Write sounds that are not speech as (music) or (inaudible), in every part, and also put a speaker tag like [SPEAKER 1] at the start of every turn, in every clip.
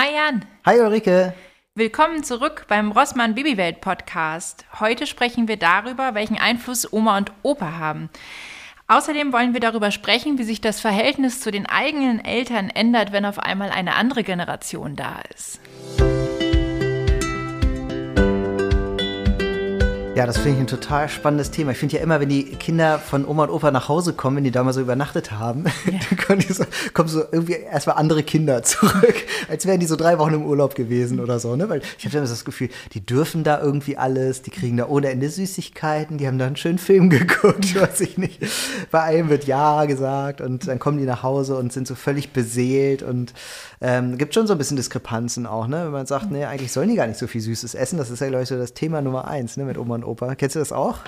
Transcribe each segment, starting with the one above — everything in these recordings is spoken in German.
[SPEAKER 1] Hi Jan.
[SPEAKER 2] Hi Ulrike.
[SPEAKER 1] Willkommen zurück beim Rossmann Babywelt Podcast. Heute sprechen wir darüber, welchen Einfluss Oma und Opa haben. Außerdem wollen wir darüber sprechen, wie sich das Verhältnis zu den eigenen Eltern ändert, wenn auf einmal eine andere Generation da ist.
[SPEAKER 2] Ja, das finde ich ein total spannendes Thema. Ich finde ja immer, wenn die Kinder von Oma und Opa nach Hause kommen, wenn die da mal so übernachtet haben, (laughs) ja. dann so, kommen so irgendwie erstmal andere Kinder (laughs) zurück, als wären die so drei Wochen im Urlaub gewesen oder so. Ne? Weil ich habe immer das Gefühl, die dürfen da irgendwie alles, die kriegen da ohne Ende Süßigkeiten, die haben da einen schönen Film (laughs) geguckt, weiß ich nicht. Bei einem wird Ja gesagt und dann kommen die nach Hause und sind so völlig beseelt und ähm, gibt schon so ein bisschen Diskrepanzen auch, ne? wenn man sagt, nee, eigentlich sollen die gar nicht so viel Süßes essen. Das ist ja, glaube ich, so das Thema Nummer eins ne? mit Oma und Opa. Kennst du das auch?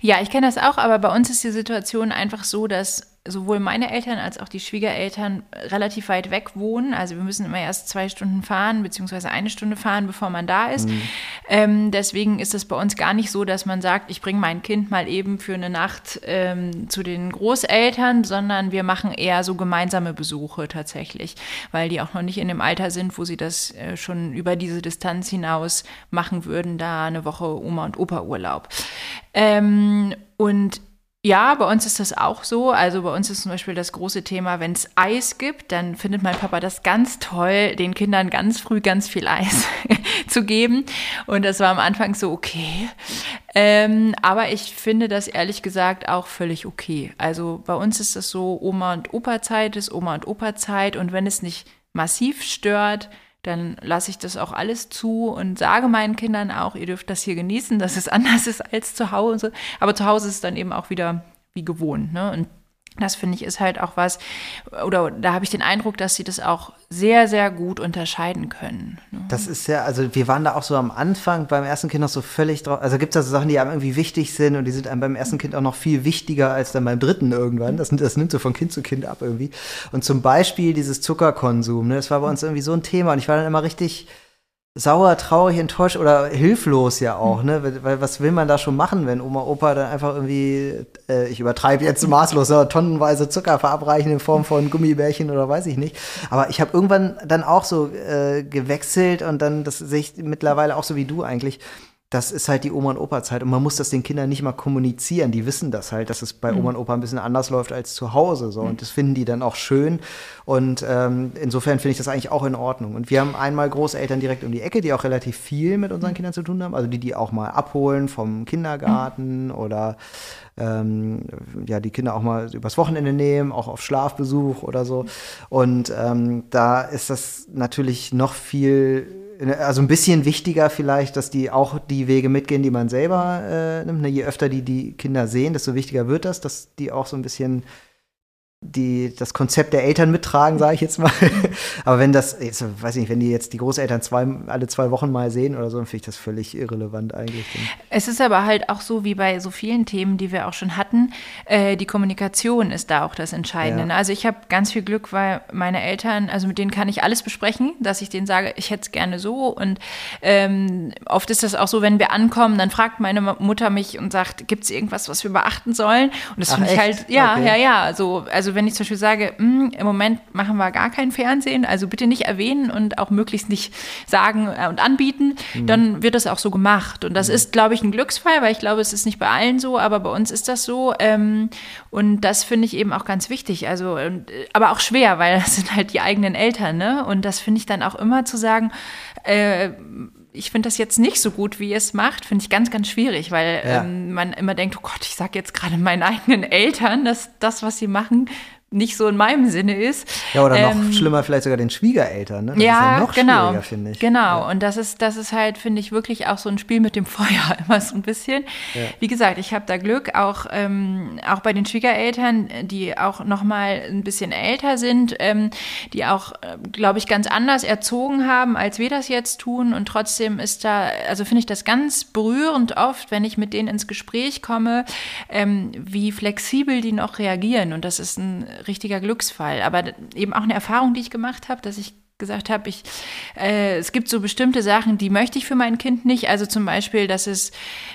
[SPEAKER 1] Ja, ich kenne das auch, aber bei uns ist die Situation einfach so, dass sowohl meine Eltern als auch die Schwiegereltern relativ weit weg wohnen. Also wir müssen immer erst zwei Stunden fahren, beziehungsweise eine Stunde fahren, bevor man da ist. Mhm. Ähm, deswegen ist es bei uns gar nicht so, dass man sagt, ich bringe mein Kind mal eben für eine Nacht ähm, zu den Großeltern, sondern wir machen eher so gemeinsame Besuche tatsächlich, weil die auch noch nicht in dem Alter sind, wo sie das äh, schon über diese Distanz hinaus machen würden, da eine Woche Oma und Opa Urlaub. Ähm, und ja, bei uns ist das auch so. Also bei uns ist zum Beispiel das große Thema, wenn es Eis gibt, dann findet mein Papa das ganz toll, den Kindern ganz früh ganz viel Eis (laughs) zu geben. Und das war am Anfang so okay. Ähm, aber ich finde das ehrlich gesagt auch völlig okay. Also bei uns ist das so, Oma und Opa Zeit ist Oma und Opa Zeit. Und wenn es nicht massiv stört, dann lasse ich das auch alles zu und sage meinen Kindern auch, ihr dürft das hier genießen, dass es (laughs) anders ist als zu Hause. Aber zu Hause ist es dann eben auch wieder wie gewohnt. Ne? Und das finde ich ist halt auch was, oder da habe ich den Eindruck, dass sie das auch sehr, sehr gut unterscheiden können.
[SPEAKER 2] Ne? Das ist ja, also wir waren da auch so am Anfang beim ersten Kind noch so völlig drauf. Also gibt es da so Sachen, die einem irgendwie wichtig sind und die sind einem beim ersten Kind auch noch viel wichtiger als dann beim dritten irgendwann. Das, das nimmt so von Kind zu Kind ab irgendwie. Und zum Beispiel dieses Zuckerkonsum, ne, das war bei uns irgendwie so ein Thema und ich war dann immer richtig sauer, traurig, enttäuscht oder hilflos ja auch, ne? Weil was will man da schon machen, wenn Oma, Opa dann einfach irgendwie, äh, ich übertreibe jetzt maßlos, aber tonnenweise Zucker verabreichen in Form von Gummibärchen oder weiß ich nicht. Aber ich habe irgendwann dann auch so äh, gewechselt und dann, das sehe ich mittlerweile auch so wie du eigentlich, das ist halt die Oma- und Opa-Zeit und man muss das den Kindern nicht mal kommunizieren. Die wissen das halt, dass es bei mhm. Oma und Opa ein bisschen anders läuft als zu Hause. So. Und mhm. das finden die dann auch schön. Und ähm, insofern finde ich das eigentlich auch in Ordnung. Und wir haben einmal Großeltern direkt um die Ecke, die auch relativ viel mit unseren mhm. Kindern zu tun haben. Also die, die auch mal abholen vom Kindergarten mhm. oder ähm, ja, die Kinder auch mal übers Wochenende nehmen, auch auf Schlafbesuch oder so. Und ähm, da ist das natürlich noch viel also ein bisschen wichtiger vielleicht, dass die auch die Wege mitgehen, die man selber äh, nimmt. Ne? Je öfter die die Kinder sehen, desto wichtiger wird das, dass die auch so ein bisschen die das Konzept der Eltern mittragen, sage ich jetzt mal. (laughs) Aber wenn das, jetzt, weiß ich nicht, wenn die jetzt die Großeltern zwei, alle zwei Wochen mal sehen oder so, dann finde ich das völlig irrelevant eigentlich.
[SPEAKER 1] Es ist aber halt auch so wie bei so vielen Themen, die wir auch schon hatten, äh, die Kommunikation ist da auch das Entscheidende. Ja. Also ich habe ganz viel Glück, weil meine Eltern, also mit denen kann ich alles besprechen, dass ich denen sage, ich hätte es gerne so. Und ähm, oft ist das auch so, wenn wir ankommen, dann fragt meine Mutter mich und sagt, gibt es irgendwas, was wir beachten sollen? Und das finde ich halt, ja, okay. ja, ja, so, also also wenn ich zum Beispiel sage, hm, im Moment machen wir gar kein Fernsehen, also bitte nicht erwähnen und auch möglichst nicht sagen äh, und anbieten, mhm. dann wird das auch so gemacht. Und das mhm. ist, glaube ich, ein Glücksfall, weil ich glaube, es ist nicht bei allen so, aber bei uns ist das so. Ähm, und das finde ich eben auch ganz wichtig. Also, aber auch schwer, weil das sind halt die eigenen Eltern, ne? Und das finde ich dann auch immer zu sagen, äh, ich finde das jetzt nicht so gut, wie ihr es macht, finde ich ganz, ganz schwierig, weil ja. ähm, man immer denkt, oh Gott, ich sage jetzt gerade meinen eigenen Eltern, dass das, was sie machen, nicht so in meinem Sinne ist.
[SPEAKER 2] Ja, oder noch ähm, schlimmer, vielleicht sogar den Schwiegereltern. Ne?
[SPEAKER 1] Das ja, ja noch genau, finde ich. Genau, ja. und das ist, das ist halt, finde ich, wirklich auch so ein Spiel mit dem Feuer, (laughs) immer so ein bisschen. Ja. Wie gesagt, ich habe da Glück, auch, ähm, auch bei den Schwiegereltern, die auch noch mal ein bisschen älter sind, ähm, die auch, äh, glaube ich, ganz anders erzogen haben, als wir das jetzt tun. Und trotzdem ist da, also finde ich das ganz berührend oft, wenn ich mit denen ins Gespräch komme, ähm, wie flexibel die noch reagieren. Und das ist ein richtiger Glücksfall. Aber eben auch eine Erfahrung, die ich gemacht habe, dass ich gesagt habe, ich, äh, es gibt so bestimmte Sachen, die möchte ich für mein Kind nicht. Also zum Beispiel, dass es,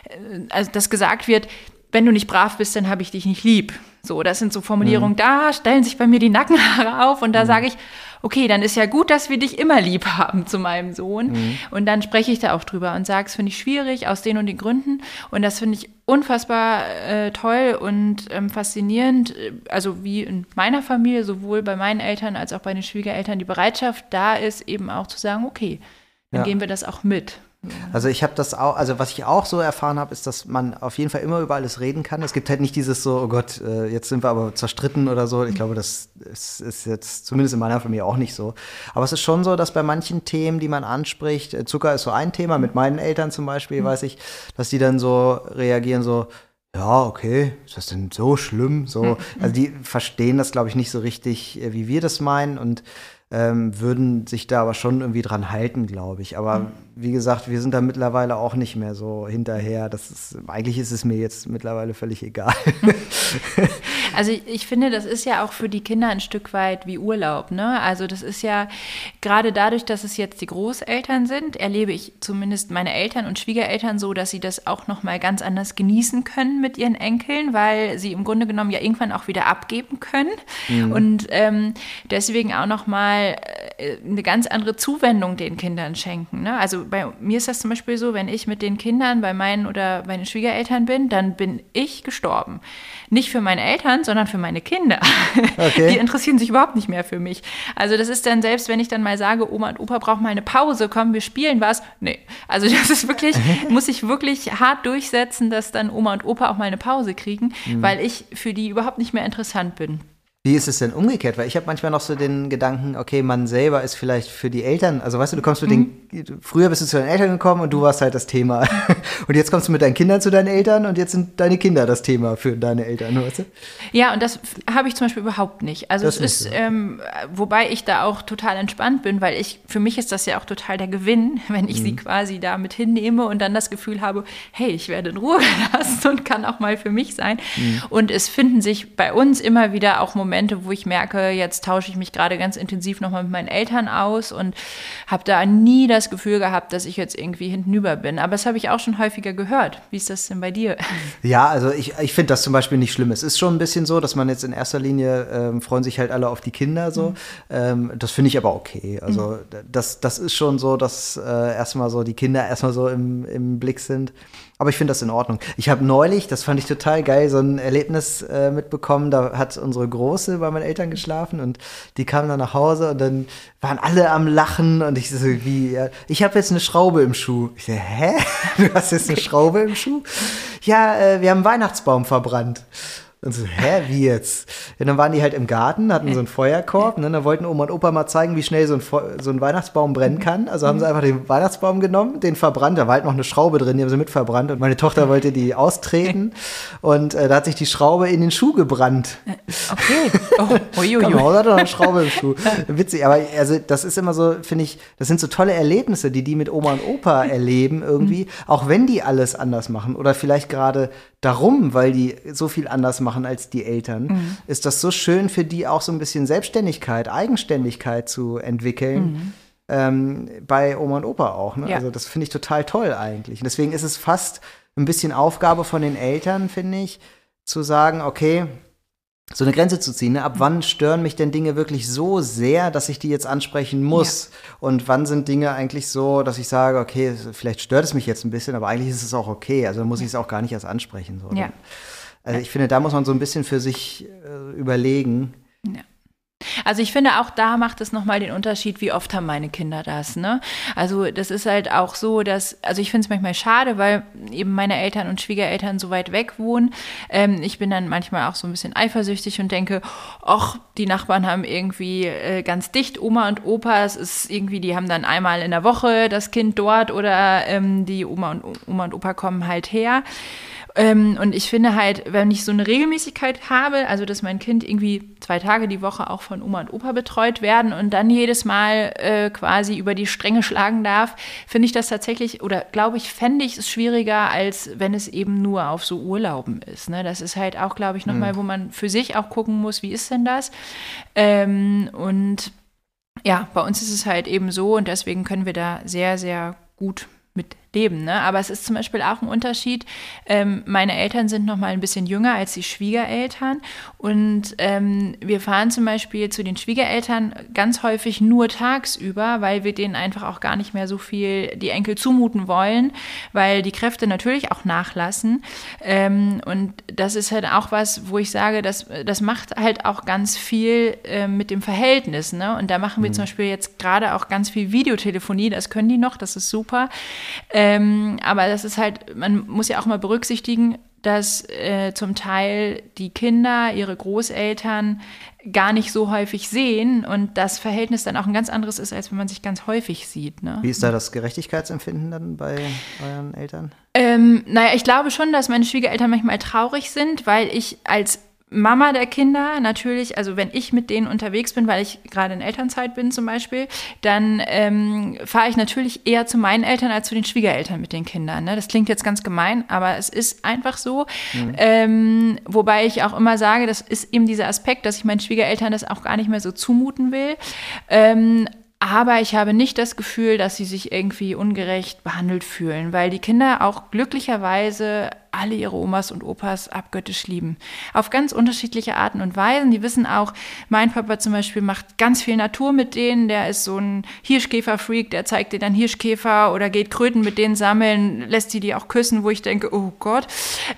[SPEAKER 1] äh, also dass gesagt wird, wenn du nicht brav bist, dann habe ich dich nicht lieb. So, das sind so Formulierungen, mhm. da stellen sich bei mir die Nackenhaare auf und da mhm. sage ich, okay, dann ist ja gut, dass wir dich immer lieb haben zu meinem Sohn. Mhm. Und dann spreche ich da auch drüber und sage, es finde ich schwierig aus den und den Gründen. Und das finde ich unfassbar äh, toll und ähm, faszinierend. Also wie in meiner Familie, sowohl bei meinen Eltern als auch bei den Schwiegereltern, die Bereitschaft da ist, eben auch zu sagen, okay, dann ja. gehen wir das auch mit.
[SPEAKER 2] Also ich habe das auch, also was ich auch so erfahren habe, ist, dass man auf jeden Fall immer über alles reden kann. Es gibt halt nicht dieses so, oh Gott, äh, jetzt sind wir aber zerstritten oder so. Ich glaube, das ist, ist, jetzt zumindest in meiner Familie auch nicht so. Aber es ist schon so, dass bei manchen Themen, die man anspricht, äh, Zucker ist so ein Thema, mit meinen Eltern zum Beispiel, mhm. weiß ich, dass die dann so reagieren, so, ja, okay, ist das denn so schlimm? So, mhm. also die verstehen das, glaube ich, nicht so richtig, äh, wie wir das meinen und ähm, würden sich da aber schon irgendwie dran halten, glaube ich. Aber mhm. Wie gesagt, wir sind da mittlerweile auch nicht mehr so hinterher. Das ist, eigentlich ist es mir jetzt mittlerweile völlig egal. (laughs)
[SPEAKER 1] Also ich, ich, finde, das ist ja auch für die Kinder ein Stück weit wie Urlaub. Ne? Also das ist ja gerade dadurch, dass es jetzt die Großeltern sind, erlebe ich zumindest meine Eltern und Schwiegereltern so, dass sie das auch noch mal ganz anders genießen können mit ihren Enkeln, weil sie im Grunde genommen ja irgendwann auch wieder abgeben können mhm. und ähm, deswegen auch noch mal äh, eine ganz andere Zuwendung den Kindern schenken. Ne? Also bei mir ist das zum Beispiel so, wenn ich mit den Kindern bei meinen oder meinen Schwiegereltern bin, dann bin ich gestorben. Nicht für meine Eltern, sondern für meine Kinder. Okay. Die interessieren sich überhaupt nicht mehr für mich. Also das ist dann selbst, wenn ich dann mal sage, Oma und Opa brauchen mal eine Pause, komm, wir spielen was. Nee, also das ist wirklich, (laughs) muss ich wirklich hart durchsetzen, dass dann Oma und Opa auch mal eine Pause kriegen, mhm. weil ich für die überhaupt nicht mehr interessant bin.
[SPEAKER 2] Wie ist es denn umgekehrt? Weil ich habe manchmal noch so den Gedanken, okay, man selber ist vielleicht für die Eltern, also weißt du, du kommst mit mhm. den, früher bist du zu deinen Eltern gekommen und du warst halt das Thema. (laughs) Und jetzt kommst du mit deinen Kindern zu deinen Eltern und jetzt sind deine Kinder das Thema für deine Eltern, weißt du?
[SPEAKER 1] Ja, und das habe ich zum Beispiel überhaupt nicht. Also das es ist, ähm, wobei ich da auch total entspannt bin, weil ich, für mich ist das ja auch total der Gewinn, (laughs) wenn ich mhm. sie quasi da mit hinnehme und dann das Gefühl habe, hey, ich werde in Ruhe (laughs) gelassen und kann auch mal für mich sein. Mhm. Und es finden sich bei uns immer wieder auch Momente, Momente, wo ich merke, jetzt tausche ich mich gerade ganz intensiv nochmal mit meinen Eltern aus und habe da nie das Gefühl gehabt, dass ich jetzt irgendwie hintenüber bin. Aber das habe ich auch schon häufiger gehört. Wie ist das denn bei dir?
[SPEAKER 2] Ja, also ich, ich finde das zum Beispiel nicht schlimm. Es ist schon ein bisschen so, dass man jetzt in erster Linie ähm, freuen sich halt alle auf die Kinder so. Mhm. Ähm, das finde ich aber okay. Also mhm. das, das ist schon so, dass äh, erstmal so die Kinder erstmal so im, im Blick sind. Aber ich finde das in Ordnung. Ich habe neulich, das fand ich total geil, so ein Erlebnis äh, mitbekommen. Da hat unsere Große bei meinen Eltern geschlafen und die kam dann nach Hause und dann waren alle am Lachen und ich so, wie, ja, ich habe jetzt eine Schraube im Schuh. Ich so, hä? (laughs) Du hast jetzt eine (laughs) Schraube im Schuh? Ja, äh, wir haben einen Weihnachtsbaum verbrannt. Und so, hä, wie jetzt? Ja, dann waren die halt im Garten, hatten so einen Feuerkorb, ne? Dann wollten Oma und Opa mal zeigen, wie schnell so ein, so ein Weihnachtsbaum brennen kann. Also haben sie einfach den Weihnachtsbaum genommen, den verbrannt, da war halt noch eine Schraube drin, die haben sie mit verbrannt und meine Tochter wollte die austreten (laughs) und äh, da hat sich die Schraube in den Schuh gebrannt.
[SPEAKER 1] Okay. Oh, (laughs)
[SPEAKER 2] uiuiui. Komm, hat noch eine Schraube im Schuh. Witzig, aber also das ist immer so, finde ich, das sind so tolle Erlebnisse, die die mit Oma und Opa erleben irgendwie, auch wenn die alles anders machen oder vielleicht gerade darum, weil die so viel anders machen als die Eltern, mhm. ist das so schön für die auch so ein bisschen Selbstständigkeit, Eigenständigkeit zu entwickeln. Mhm. Ähm, bei Oma und Opa auch. Ne? Ja. Also das finde ich total toll eigentlich. Und deswegen ist es fast ein bisschen Aufgabe von den Eltern, finde ich, zu sagen, okay, so eine Grenze zu ziehen. Ne? Ab wann stören mich denn Dinge wirklich so sehr, dass ich die jetzt ansprechen muss? Ja. Und wann sind Dinge eigentlich so, dass ich sage, okay, vielleicht stört es mich jetzt ein bisschen, aber eigentlich ist es auch okay. Also muss ich es auch gar nicht erst ansprechen. So. Ja. Also ich finde, da muss man so ein bisschen für sich äh, überlegen. Ja.
[SPEAKER 1] Also ich finde auch da macht es nochmal den Unterschied, wie oft haben meine Kinder das. Ne? Also das ist halt auch so, dass, also ich finde es manchmal schade, weil eben meine Eltern und Schwiegereltern so weit weg wohnen. Ähm, ich bin dann manchmal auch so ein bisschen eifersüchtig und denke, ach, die Nachbarn haben irgendwie äh, ganz dicht Oma und Opa. Es ist irgendwie, die haben dann einmal in der Woche das Kind dort oder ähm, die Oma und Oma und Opa kommen halt her. Ähm, und ich finde halt, wenn ich so eine Regelmäßigkeit habe, also dass mein Kind irgendwie zwei Tage die Woche auch von Oma und Opa betreut werden und dann jedes Mal äh, quasi über die Stränge schlagen darf, finde ich das tatsächlich, oder glaube ich, fände ich es schwieriger, als wenn es eben nur auf so Urlauben ist. Ne? Das ist halt auch, glaube ich, nochmal, mhm. wo man für sich auch gucken muss, wie ist denn das? Ähm, und ja, bei uns ist es halt eben so und deswegen können wir da sehr, sehr gut mit leben. Ne? Aber es ist zum Beispiel auch ein Unterschied. Ähm, meine Eltern sind noch mal ein bisschen jünger als die Schwiegereltern und ähm, wir fahren zum Beispiel zu den Schwiegereltern ganz häufig nur tagsüber, weil wir denen einfach auch gar nicht mehr so viel die Enkel zumuten wollen, weil die Kräfte natürlich auch nachlassen. Ähm, und das ist halt auch was, wo ich sage, das, das macht halt auch ganz viel äh, mit dem Verhältnis. Ne? Und da machen wir mhm. zum Beispiel jetzt gerade auch ganz viel Videotelefonie, das können die noch, das ist super. Ähm, aber das ist halt, man muss ja auch mal berücksichtigen, dass äh, zum Teil die Kinder ihre Großeltern gar nicht so häufig sehen und das Verhältnis dann auch ein ganz anderes ist, als wenn man sich ganz häufig sieht. Ne?
[SPEAKER 2] Wie ist da das Gerechtigkeitsempfinden dann bei euren Eltern?
[SPEAKER 1] Ähm, naja, ich glaube schon, dass meine Schwiegereltern manchmal traurig sind, weil ich als Mama der Kinder natürlich, also wenn ich mit denen unterwegs bin, weil ich gerade in Elternzeit bin zum Beispiel, dann ähm, fahre ich natürlich eher zu meinen Eltern als zu den Schwiegereltern mit den Kindern. Ne? Das klingt jetzt ganz gemein, aber es ist einfach so. Mhm. Ähm, wobei ich auch immer sage, das ist eben dieser Aspekt, dass ich meinen Schwiegereltern das auch gar nicht mehr so zumuten will. Ähm, aber ich habe nicht das Gefühl, dass sie sich irgendwie ungerecht behandelt fühlen, weil die Kinder auch glücklicherweise alle ihre Omas und Opas abgöttisch lieben. Auf ganz unterschiedliche Arten und Weisen. Die wissen auch, mein Papa zum Beispiel macht ganz viel Natur mit denen. Der ist so ein Hirschkäfer-Freak, der zeigt dir dann Hirschkäfer oder geht Kröten mit denen sammeln, lässt die die auch küssen, wo ich denke, oh Gott.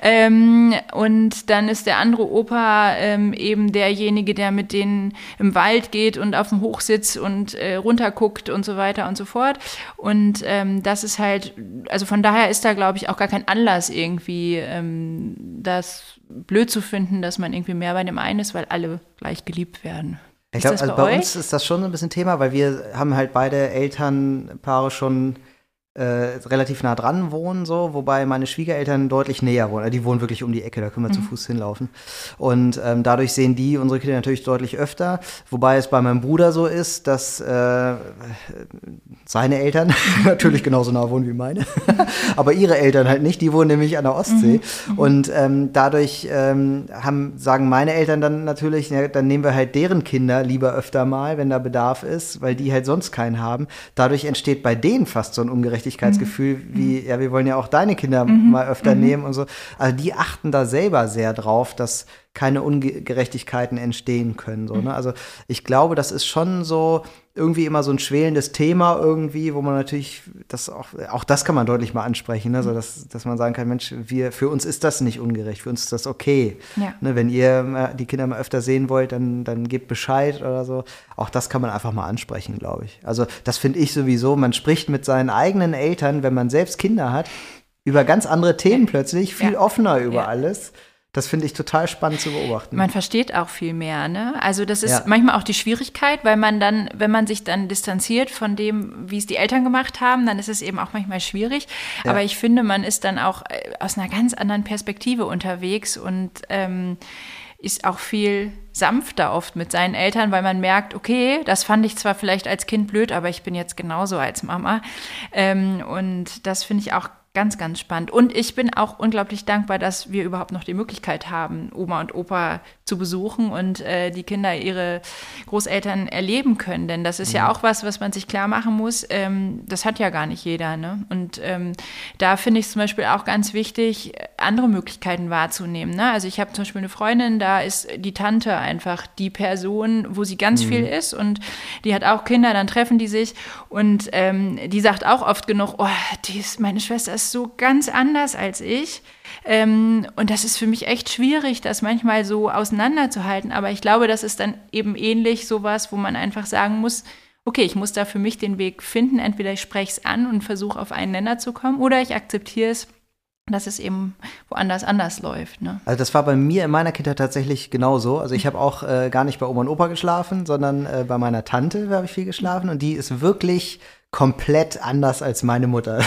[SPEAKER 1] Ähm, und dann ist der andere Opa ähm, eben derjenige, der mit denen im Wald geht und auf dem Hochsitz und äh, runterguckt und so weiter und so fort. Und ähm, das ist halt, also von daher ist da, glaube ich, auch gar kein Anlass irgendwie ähm, das blöd zu finden, dass man irgendwie mehr bei dem einen ist, weil alle gleich geliebt werden.
[SPEAKER 2] Ich glaube, also bei, bei uns ist das schon ein bisschen Thema, weil wir haben halt beide Elternpaare schon äh, relativ nah dran wohnen, so, wobei meine Schwiegereltern deutlich näher wohnen. Die wohnen wirklich um die Ecke, da können wir mhm. zu Fuß hinlaufen. Und ähm, dadurch sehen die unsere Kinder natürlich deutlich öfter. Wobei es bei meinem Bruder so ist, dass äh, seine Eltern (laughs) natürlich genauso nah wohnen wie meine, (laughs) aber ihre Eltern halt nicht. Die wohnen nämlich an der Ostsee. Mhm. mhm. Und ähm, dadurch ähm, haben, sagen meine Eltern dann natürlich, ja, dann nehmen wir halt deren Kinder lieber öfter mal, wenn da Bedarf ist, weil die halt sonst keinen haben. Dadurch entsteht bei denen fast so ein ungerechtes Gerechtigkeitsgefühl, mhm. wie, ja, wir wollen ja auch deine Kinder mhm. mal öfter mhm. nehmen und so. Also die achten da selber sehr drauf, dass keine Ungerechtigkeiten entstehen können. So, ne? Also ich glaube, das ist schon so irgendwie immer so ein schwelendes Thema irgendwie, wo man natürlich das auch, auch das kann man deutlich mal ansprechen, ne? so dass, dass man sagen kann, Mensch, wir, für uns ist das nicht ungerecht, für uns ist das okay. Ja. Ne? Wenn ihr die Kinder mal öfter sehen wollt, dann, dann gebt Bescheid oder so. Auch das kann man einfach mal ansprechen, glaube ich. Also das finde ich sowieso, man spricht mit seinen eigenen Eltern, wenn man selbst Kinder hat, über ganz andere Themen plötzlich, viel ja. offener über ja. alles. Das finde ich total spannend zu beobachten.
[SPEAKER 1] Man versteht auch viel mehr, ne? Also das ist ja. manchmal auch die Schwierigkeit, weil man dann, wenn man sich dann distanziert von dem, wie es die Eltern gemacht haben, dann ist es eben auch manchmal schwierig. Ja. Aber ich finde, man ist dann auch äh, aus einer ganz anderen Perspektive unterwegs und ähm, ist auch viel sanfter oft mit seinen Eltern, weil man merkt, okay, das fand ich zwar vielleicht als Kind blöd, aber ich bin jetzt genauso als Mama. Ähm, und das finde ich auch Ganz, ganz spannend. Und ich bin auch unglaublich dankbar, dass wir überhaupt noch die Möglichkeit haben, Oma und Opa zu besuchen und äh, die Kinder ihre Großeltern erleben können. Denn das ist mhm. ja auch was, was man sich klar machen muss. Ähm, das hat ja gar nicht jeder. Ne? Und ähm, da finde ich es zum Beispiel auch ganz wichtig, andere Möglichkeiten wahrzunehmen. Ne? Also ich habe zum Beispiel eine Freundin, da ist die Tante einfach die Person, wo sie ganz mhm. viel ist und die hat auch Kinder, dann treffen die sich und ähm, die sagt auch oft genug, oh, die ist, meine Schwester ist so ganz anders als ich. Ähm, und das ist für mich echt schwierig, das manchmal so auseinanderzuhalten. Aber ich glaube, das ist dann eben ähnlich sowas, wo man einfach sagen muss, okay, ich muss da für mich den Weg finden. Entweder ich spreche es an und versuche auf einen Nenner zu kommen oder ich akzeptiere es dass es eben woanders anders läuft. Ne?
[SPEAKER 2] Also das war bei mir in meiner Kindheit tatsächlich genauso. Also ich habe auch äh, gar nicht bei Oma und Opa geschlafen, sondern äh, bei meiner Tante habe ich viel geschlafen und die ist wirklich komplett anders als meine Mutter.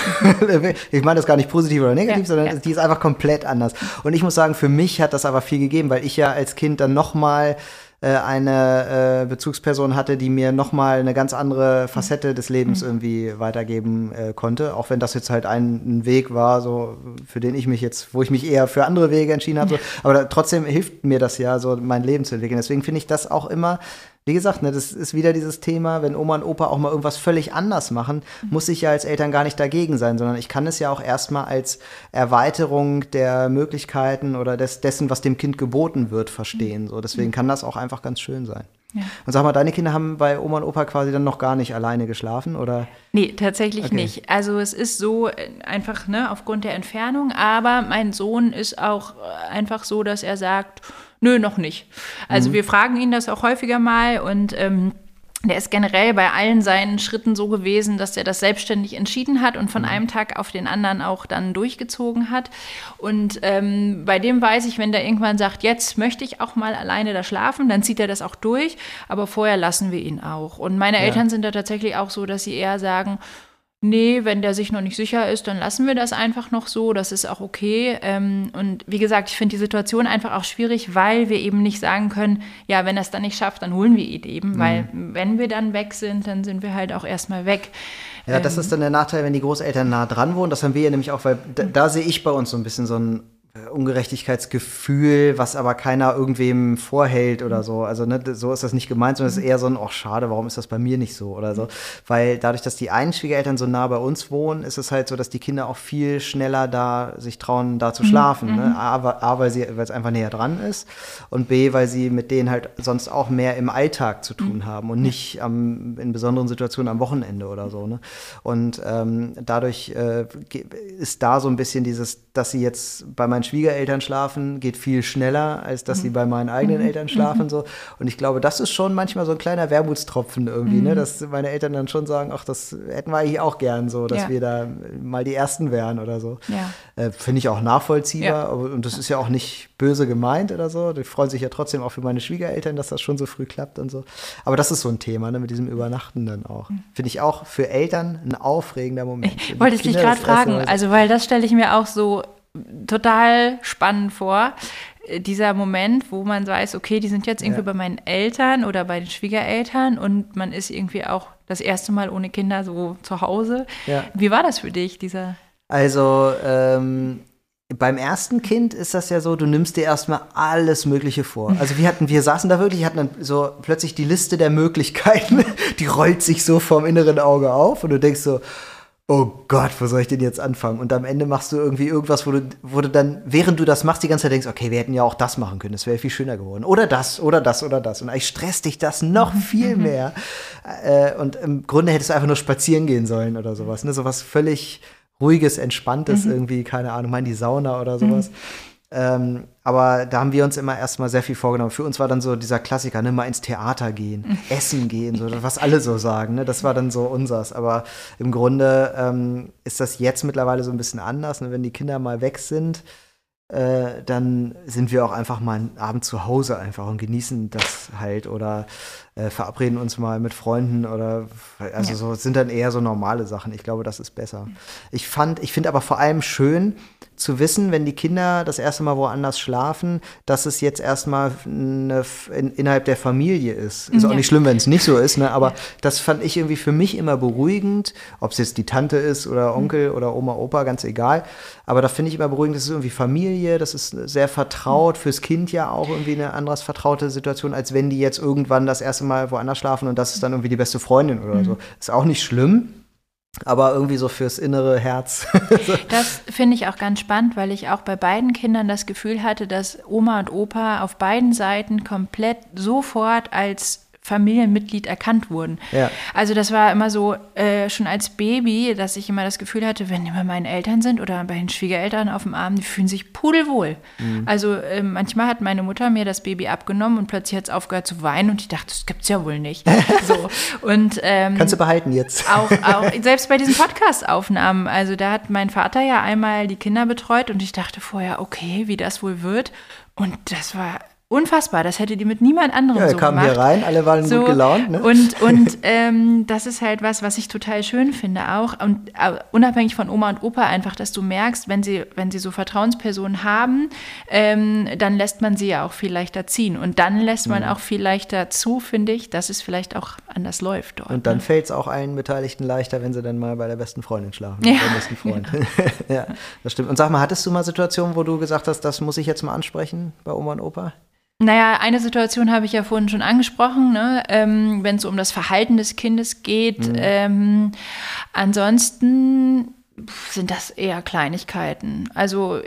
[SPEAKER 2] (laughs) ich meine das gar nicht positiv oder negativ, ja, sondern ja. die ist einfach komplett anders. Und ich muss sagen, für mich hat das aber viel gegeben, weil ich ja als Kind dann noch mal eine äh, Bezugsperson hatte, die mir nochmal eine ganz andere Facette des Lebens mhm. irgendwie weitergeben äh, konnte. Auch wenn das jetzt halt ein, Weg war, so für den ich mich jetzt, wo ich mich eher für andere Wege entschieden habe. So. Aber trotzdem hilft mir das ja, so mein Leben zu entwickeln. Deswegen finde ich das auch immer wie gesagt, ne, das ist wieder dieses Thema, wenn Oma und Opa auch mal irgendwas völlig anders machen, mhm. muss ich ja als Eltern gar nicht dagegen sein, sondern ich kann es ja auch erstmal als Erweiterung der Möglichkeiten oder des, dessen, was dem Kind geboten wird, verstehen. So, deswegen mhm. kann das auch einfach ganz schön sein. Ja. Und sag mal, deine Kinder haben bei Oma und Opa quasi dann noch gar nicht alleine geschlafen, oder?
[SPEAKER 1] Nee, tatsächlich okay. nicht. Also es ist so äh, einfach, ne, aufgrund der Entfernung, aber mein Sohn ist auch äh, einfach so, dass er sagt, Nö, noch nicht. Also mhm. wir fragen ihn das auch häufiger mal und ähm, der ist generell bei allen seinen Schritten so gewesen, dass er das selbstständig entschieden hat und von mhm. einem Tag auf den anderen auch dann durchgezogen hat. Und ähm, bei dem weiß ich, wenn der irgendwann sagt, jetzt möchte ich auch mal alleine da schlafen, dann zieht er das auch durch. Aber vorher lassen wir ihn auch. Und meine ja. Eltern sind da tatsächlich auch so, dass sie eher sagen, nee, wenn der sich noch nicht sicher ist, dann lassen wir das einfach noch so, das ist auch okay. Ähm, und wie gesagt, ich finde die Situation einfach auch schwierig, weil wir eben nicht sagen können, ja, wenn er es dann nicht schafft, dann holen wir ihn eben, mhm. weil wenn wir dann weg sind, dann sind wir halt auch erstmal weg.
[SPEAKER 2] Ja, das ähm, ist dann der Nachteil, wenn die Großeltern nah dran wohnen. Das haben wir ja nämlich auch, weil da, da sehe ich bei uns so ein bisschen so ein Ungerechtigkeitsgefühl, was aber keiner irgendwem vorhält oder so. Also ne, so ist das nicht gemeint, sondern es ist eher so ein, oh schade, warum ist das bei mir nicht so oder so. Weil dadurch, dass die einen Schwiegereltern so nah bei uns wohnen, ist es halt so, dass die Kinder auch viel schneller da sich trauen, da zu mhm. schlafen. Ne? Mhm. Ne? A, A, weil, es einfach näher dran ist und B, weil sie mit denen halt sonst auch mehr im Alltag zu tun mhm. haben und nicht am, in besonderen Situationen am Wochenende oder so. Ne? Und ähm, dadurch äh, ist da so ein bisschen dieses, dass sie jetzt bei meinen Schwiegereltern schlafen, geht viel schneller, als dass sie mhm. bei meinen eigenen mhm. Eltern schlafen. Mhm. So. Und ich glaube, das ist schon manchmal so ein kleiner Wermutstropfen irgendwie, ne? dass meine Eltern dann schon sagen, ach, das hätten wir eigentlich auch gern so, dass ja. wir da mal die Ersten wären oder so. Ja. Äh, Finde ich auch nachvollziehbar. Ja. Und das ist ja auch nicht böse gemeint oder so. Die freuen sich ja trotzdem auch für meine Schwiegereltern, dass das schon so früh klappt und so. Aber das ist so ein Thema, ne, mit diesem Übernachten dann auch. Finde ich auch für Eltern ein aufregender Moment.
[SPEAKER 1] Ich wollte ich dich gerade fragen, also weil das stelle ich mir auch so total spannend vor. Äh, dieser Moment, wo man weiß, okay, die sind jetzt irgendwie ja. bei meinen Eltern oder bei den Schwiegereltern und man ist irgendwie auch das erste Mal ohne Kinder so zu Hause. Ja. Wie war das für dich, dieser?
[SPEAKER 2] Also, ähm, beim ersten Kind ist das ja so, du nimmst dir erstmal alles Mögliche vor. Also wir hatten, wir saßen da wirklich, hatten dann so plötzlich die Liste der Möglichkeiten, (laughs) die rollt sich so vom inneren Auge auf und du denkst so, oh Gott, wo soll ich denn jetzt anfangen? Und am Ende machst du irgendwie irgendwas, wo du, wo du dann, während du das machst, die ganze Zeit denkst, okay, wir hätten ja auch das machen können, das wäre viel schöner geworden. Oder das, oder das, oder das. Und eigentlich stresst dich das noch (laughs) viel mehr. äh, und im Grunde hättest du einfach nur spazieren gehen sollen oder sowas. Ne? Sowas völlig ruhiges, entspanntes mhm. irgendwie, keine Ahnung, mal in die Sauna oder sowas. Ähm, aber da haben wir uns immer erstmal sehr viel vorgenommen. Für uns war dann so dieser Klassiker, ne, mal ins Theater gehen, (laughs) essen gehen, so, was alle so sagen. Ne, das war dann so unsers. Aber im Grunde ähm, ist das jetzt mittlerweile so ein bisschen anders. Ne, wenn die Kinder mal weg sind, äh, dann sind wir auch einfach mal einen Abend zu Hause einfach und genießen das halt oder äh, verabreden uns mal mit Freunden oder also ja. so sind dann eher so normale Sachen. Ich glaube, das ist besser. Ich fand, ich finde aber vor allem schön, zu wissen, wenn die Kinder das erste Mal woanders schlafen, dass es jetzt erstmal in, innerhalb der Familie ist. Ist ja. auch nicht schlimm, wenn es nicht so ist, ne? (laughs) aber ja. das fand ich irgendwie für mich immer beruhigend, ob es jetzt die Tante ist oder Onkel mhm. oder Oma, Opa, ganz egal. Aber da finde ich immer beruhigend, das ist irgendwie Familie, das ist sehr vertraut, mhm. fürs Kind ja auch irgendwie eine anderes vertraute Situation, als wenn die jetzt irgendwann das erste Mal woanders schlafen und das ist dann irgendwie die beste Freundin oder mhm. so. Ist auch nicht schlimm aber irgendwie so fürs innere Herz. (laughs)
[SPEAKER 1] das finde ich auch ganz spannend, weil ich auch bei beiden Kindern das Gefühl hatte, dass Oma und Opa auf beiden Seiten komplett sofort als Familienmitglied erkannt wurden. Ja. Also das war immer so, äh, schon als Baby, dass ich immer das Gefühl hatte, wenn die bei meinen Eltern sind oder bei den Schwiegereltern auf dem Arm, die fühlen sich pudelwohl. Mhm. Also äh, manchmal hat meine Mutter mir das Baby abgenommen und plötzlich hat es aufgehört zu weinen und ich dachte, das gibt's ja wohl nicht. (laughs) so. und, ähm,
[SPEAKER 2] Kannst du behalten jetzt.
[SPEAKER 1] auch, auch, (laughs) selbst bei diesen Podcast-Aufnahmen, also da hat mein Vater ja einmal die Kinder betreut und ich dachte vorher, okay, wie das wohl wird. Und das war unfassbar. Das hätte die mit niemand anderem ja, so
[SPEAKER 2] kamen hier rein, alle waren so, gut gelaunt. Ne?
[SPEAKER 1] Und, (laughs) und ähm, das ist halt was, was ich total schön finde auch. Und uh, unabhängig von Oma und Opa einfach, dass du merkst, wenn sie, wenn sie so Vertrauenspersonen haben, ähm, dann lässt man sie ja auch viel leichter ziehen. Und dann lässt man mhm. auch viel leichter zu, finde ich, dass es vielleicht auch anders läuft dort.
[SPEAKER 2] Und dann ne? fällt es auch allen Beteiligten leichter, wenn sie dann mal bei der besten Freundin schlafen. Ja, besten Freund. (laughs) Genau. (laughs) ja, das stimmt. Und sag mal, hattest du mal Situationen, wo du gesagt hast, das muss ich jetzt mal ansprechen bei Oma und Opa?
[SPEAKER 1] Naja, eine Situation habe ich ja vorhin schon angesprochen, ne? ähm, wenn es um das Verhalten des Kindes geht. Mhm. Ähm, ansonsten sind das eher Kleinigkeiten. Also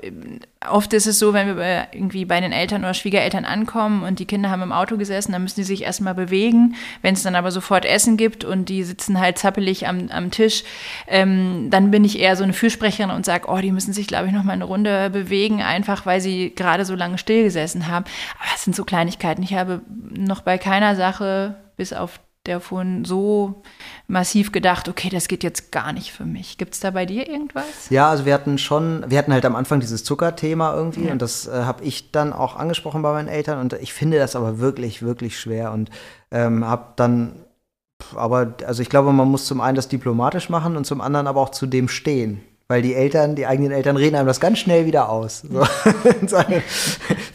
[SPEAKER 1] oft ist es so, wenn wir irgendwie bei den Eltern oder Schwiegereltern ankommen und die Kinder haben im Auto gesessen, dann müssen die sich erstmal bewegen. Wenn es dann aber sofort Essen gibt und die sitzen halt zappelig am, am Tisch, ähm, dann bin ich eher so eine Fürsprecherin und sage, oh, die müssen sich, glaube ich, noch mal eine Runde bewegen, einfach weil sie gerade so lange still gesessen haben. Aber es sind so Kleinigkeiten. Ich habe noch bei keiner Sache, bis auf der davon so massiv gedacht, okay, das geht jetzt gar nicht für mich. Gibt es da bei dir irgendwas?
[SPEAKER 2] Ja, also wir hatten schon, wir hatten halt am Anfang dieses Zuckerthema irgendwie ja. und das äh, habe ich dann auch angesprochen bei meinen Eltern und ich finde das aber wirklich, wirklich schwer und ähm, habe dann, aber also ich glaube, man muss zum einen das diplomatisch machen und zum anderen aber auch zu dem stehen. Weil die Eltern, die eigenen Eltern reden einem das ganz schnell wieder aus. So. (laughs)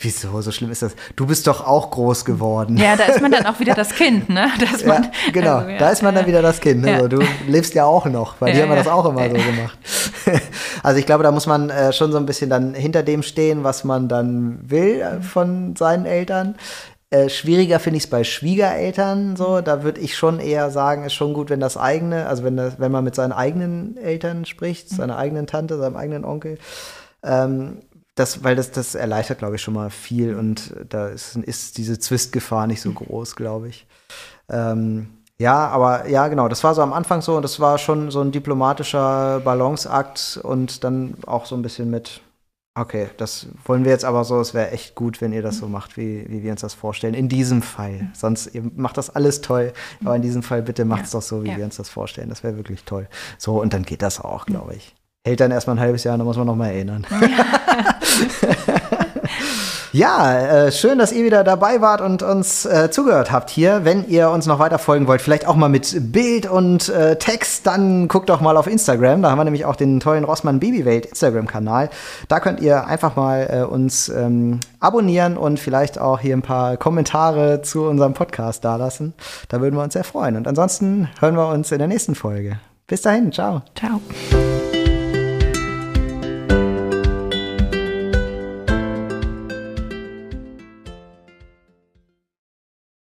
[SPEAKER 2] Wieso, so schlimm ist das? Du bist doch auch groß geworden.
[SPEAKER 1] Ja, da ist man dann auch wieder das Kind, ne? (laughs)
[SPEAKER 2] Man, ja, genau, also, ja, da ist man dann wieder das Kind. Ne? So, du lebst ja auch noch, weil ja, die haben ja. das auch immer so gemacht. (laughs) also ich glaube, da muss man äh, schon so ein bisschen dann hinter dem stehen, was man dann will äh, von seinen Eltern. Äh, schwieriger finde ich es bei Schwiegereltern so. Da würde ich schon eher sagen, ist schon gut, wenn das eigene, also wenn, das, wenn man mit seinen eigenen Eltern spricht, mhm. seiner eigenen Tante, seinem eigenen Onkel. Ähm, das, weil das, das erleichtert, glaube ich, schon mal viel und da ist, ist diese Zwistgefahr nicht so groß, glaube ich. Ähm, ja, aber ja, genau, das war so am Anfang so und das war schon so ein diplomatischer Balanceakt und dann auch so ein bisschen mit, Okay, das wollen wir jetzt aber so. Es wäre echt gut, wenn ihr das so macht, wie, wie wir uns das vorstellen. In diesem Fall. Sonst, ihr macht das alles toll. Aber in diesem Fall, bitte macht es ja, doch so, wie ja. wir uns das vorstellen. Das wäre wirklich toll. So, und dann geht das auch, glaube ich. Hält dann erstmal ein halbes Jahr, dann muss man noch mal erinnern. Ja. (laughs) Ja, äh, schön, dass ihr wieder dabei wart und uns äh, zugehört habt hier. Wenn ihr uns noch weiter folgen wollt, vielleicht auch mal mit Bild und äh, Text, dann guckt doch mal auf Instagram. Da haben wir nämlich auch den tollen Rossmann Babywelt Instagram-Kanal. Da könnt ihr einfach mal äh, uns ähm, abonnieren und vielleicht auch hier ein paar Kommentare zu unserem Podcast dalassen. Da würden wir uns sehr freuen. Und ansonsten hören wir uns in der nächsten Folge. Bis dahin, ciao.
[SPEAKER 1] Ciao.